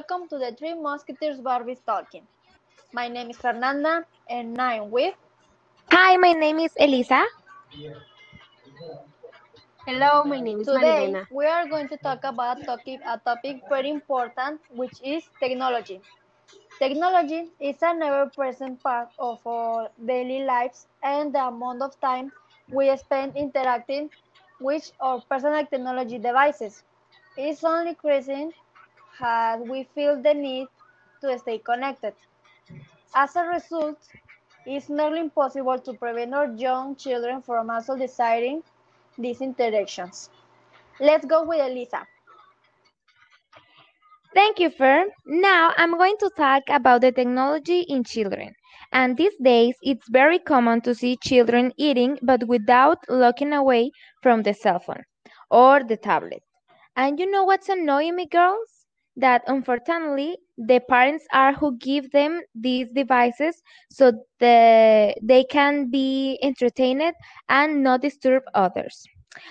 welcome to the Three Musketeers Barbies Talking. My name is Fernanda and I'm with. Hi, my name is Elisa. Hello, my name is Today Marielena. we are going to talk about topic, a topic very important, which is technology. Technology is an ever-present part of our daily lives and the amount of time we spend interacting with our personal technology devices is only increasing as we feel the need to stay connected. As a result, it's nearly impossible to prevent our young children from also desiring these interactions. Let's go with Elisa. Thank you, Fern. Now I'm going to talk about the technology in children. And these days, it's very common to see children eating but without looking away from the cell phone or the tablet. And you know what's annoying me, girls? That unfortunately, the parents are who give them these devices so the, they can be entertained and not disturb others.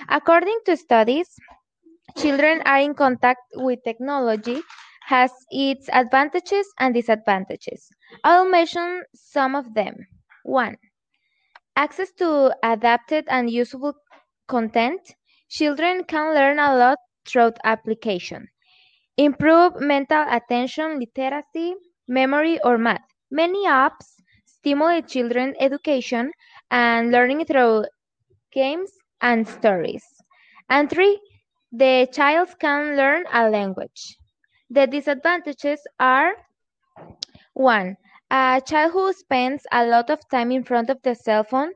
According to studies, children are in contact with technology has its advantages and disadvantages. I'll mention some of them. One, access to adapted and useful content. Children can learn a lot through application. Improve mental attention, literacy, memory, or math. Many apps stimulate children education and learning through games and stories. And three, the child can learn a language. The disadvantages are one, a child who spends a lot of time in front of the cell phone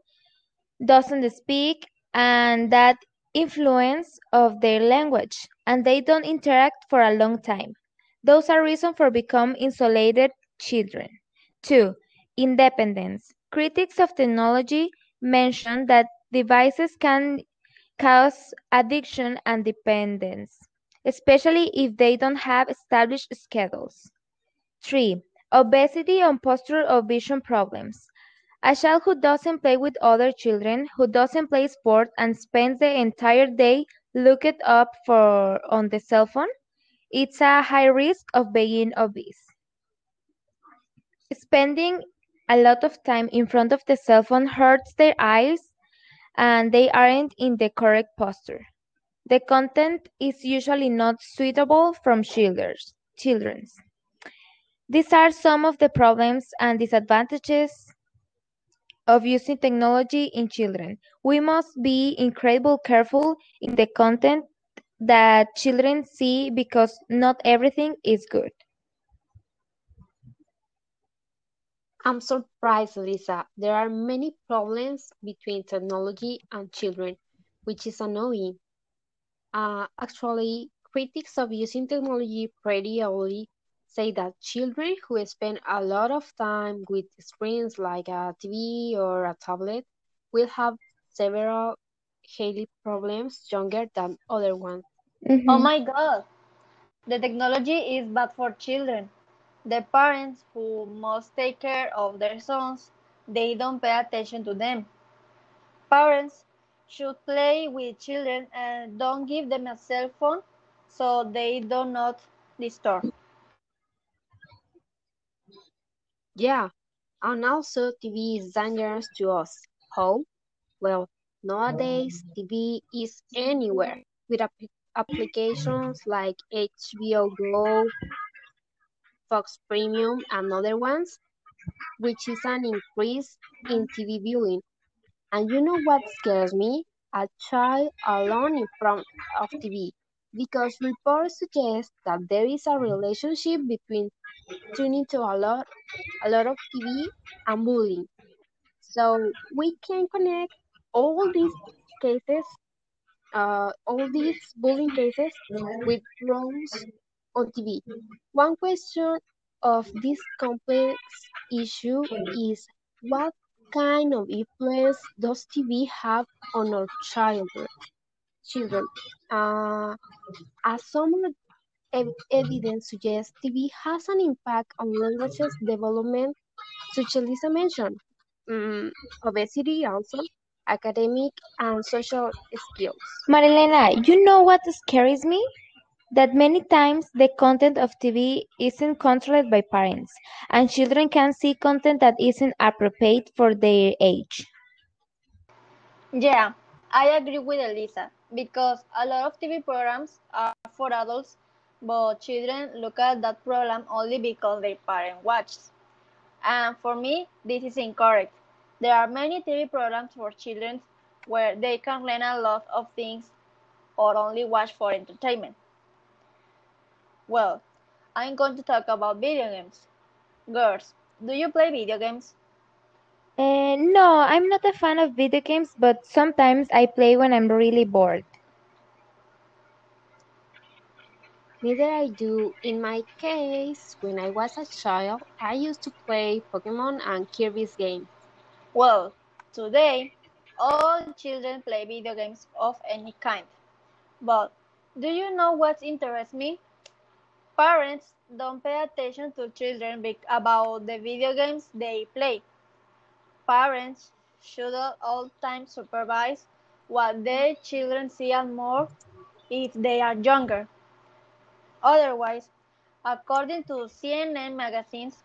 doesn't speak and that influence of their language and they don't interact for a long time. Those are reasons for become isolated children. Two, independence. Critics of technology mention that devices can cause addiction and dependence, especially if they don't have established schedules. 3. Obesity and posture or vision problems. A child who doesn't play with other children, who doesn't play sport and spends the entire day looking up for on the cell phone, it's a high risk of being obese. Spending a lot of time in front of the cell phone hurts their eyes and they aren't in the correct posture. The content is usually not suitable from children's. These are some of the problems and disadvantages of using technology in children. We must be incredibly careful in the content that children see because not everything is good. I'm surprised, Lisa. There are many problems between technology and children, which is annoying. Uh, actually, critics of using technology pretty early say that children who spend a lot of time with screens like a TV or a tablet will have several health problems younger than other ones. Mhm. Oh my god, the technology is bad for children. The parents who must take care of their sons, they don't pay attention to them. Parents should play with children and don't give them a cell phone so they do not disturb. Yeah, and also TV is dangerous to us. How? Well, nowadays mm. TV is anywhere with app applications like HBO Go, Fox Premium, and other ones, which is an increase in TV viewing. And you know what scares me? A child alone in front of TV, because reports suggest that there is a relationship between tuning to a lot, a lot of TV and bullying. So we can connect all these cases, uh, all these bullying cases with roles on TV. One question of this complex issue is what kind of influence does TV have on our children? Children, uh, as some ev- evidence suggests, TV has an impact on languages development, such as Lisa mentioned, mm, obesity also, academic and social skills. Marielena, you know what scares me? that many times the content of TV isn't controlled by parents, and children can see content that isn't appropriate for their age. Yeah, I agree with Elisa because a lot of TV programs are for adults, but children look at that program only because their parent watches. And for me, this is incorrect. There are many TV programs for children where they can learn a lot of things or only watch for entertainment. Well, I'm going to talk about video games. Girls, do you play video games? Uh, no, I'm not a fan of video games, but sometimes I play when I'm really bored. Neither I do. In my case, when I was a child, I used to play Pokemon and Kirby's games. Well, today, all children play video games of any kind. But do you know what interests me? Parents don't pay attention to children about the video games they play. Parents should at all times supervise what their children see and more if they are younger. Otherwise, according to CNN magazines,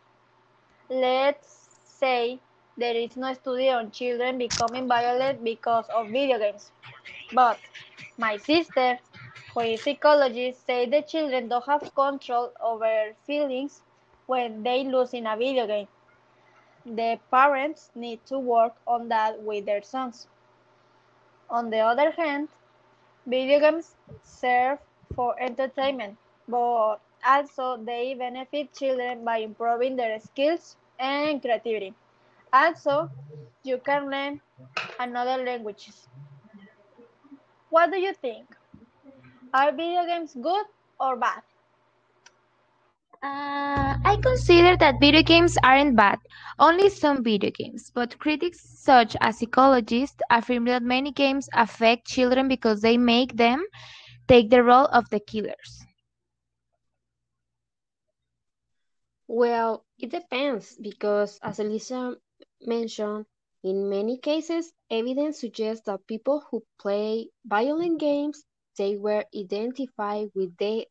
let's say there is no study on children becoming violent because of video games. But my sister, who is psychologist, said the children don't have control over feelings when they lose in a video game. The parents need to work on that with their sons. On the other hand, video games serve for entertainment but also they benefit children by improving their skills and creativity. Also, you can learn another languages. What do you think? Are video games good or bad? Uh, I consider that video games aren't bad, only some video games, but critics such as psychologists affirm that many games affect children because they make them take the role of the killers. Well, it depends because, as Elisa mentioned, in many cases, evidence suggests that people who play violent games they were identified with the,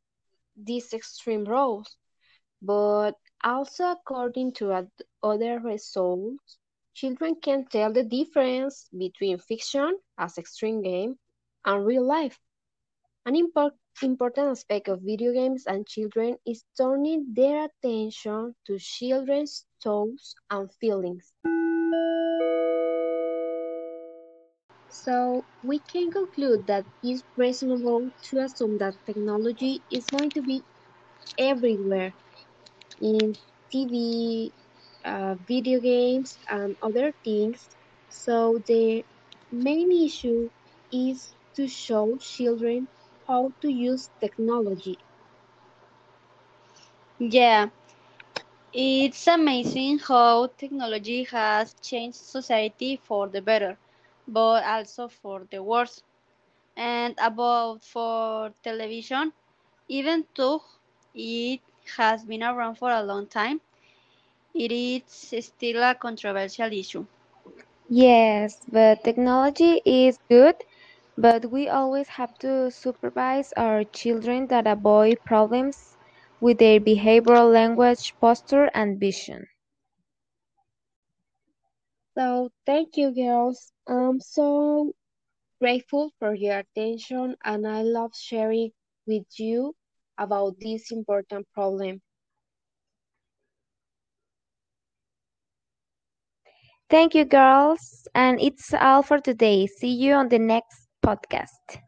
these extreme roles. But also, according to other results, children can tell the difference between fiction as extreme game and real life. An important important aspect of video games and children is turning their attention to children's thoughts and feelings. So we can conclude that it's reasonable to assume that technology is going to be everywhere in TV, uh, video games, and other things. So the main issue is to show children how to use technology. Yeah, it's amazing how technology has changed society for the better, but also for the worse. And about for television, even though it has been around for a long time, it is still a controversial issue. Yes, but technology is good but we always have to supervise our children that avoid problems with their behavioral language, posture, and vision. So, thank you, girls. I'm so grateful for your attention, and I love sharing with you about this important problem. Thank you, girls. And it's all for today. See you on the next podcast.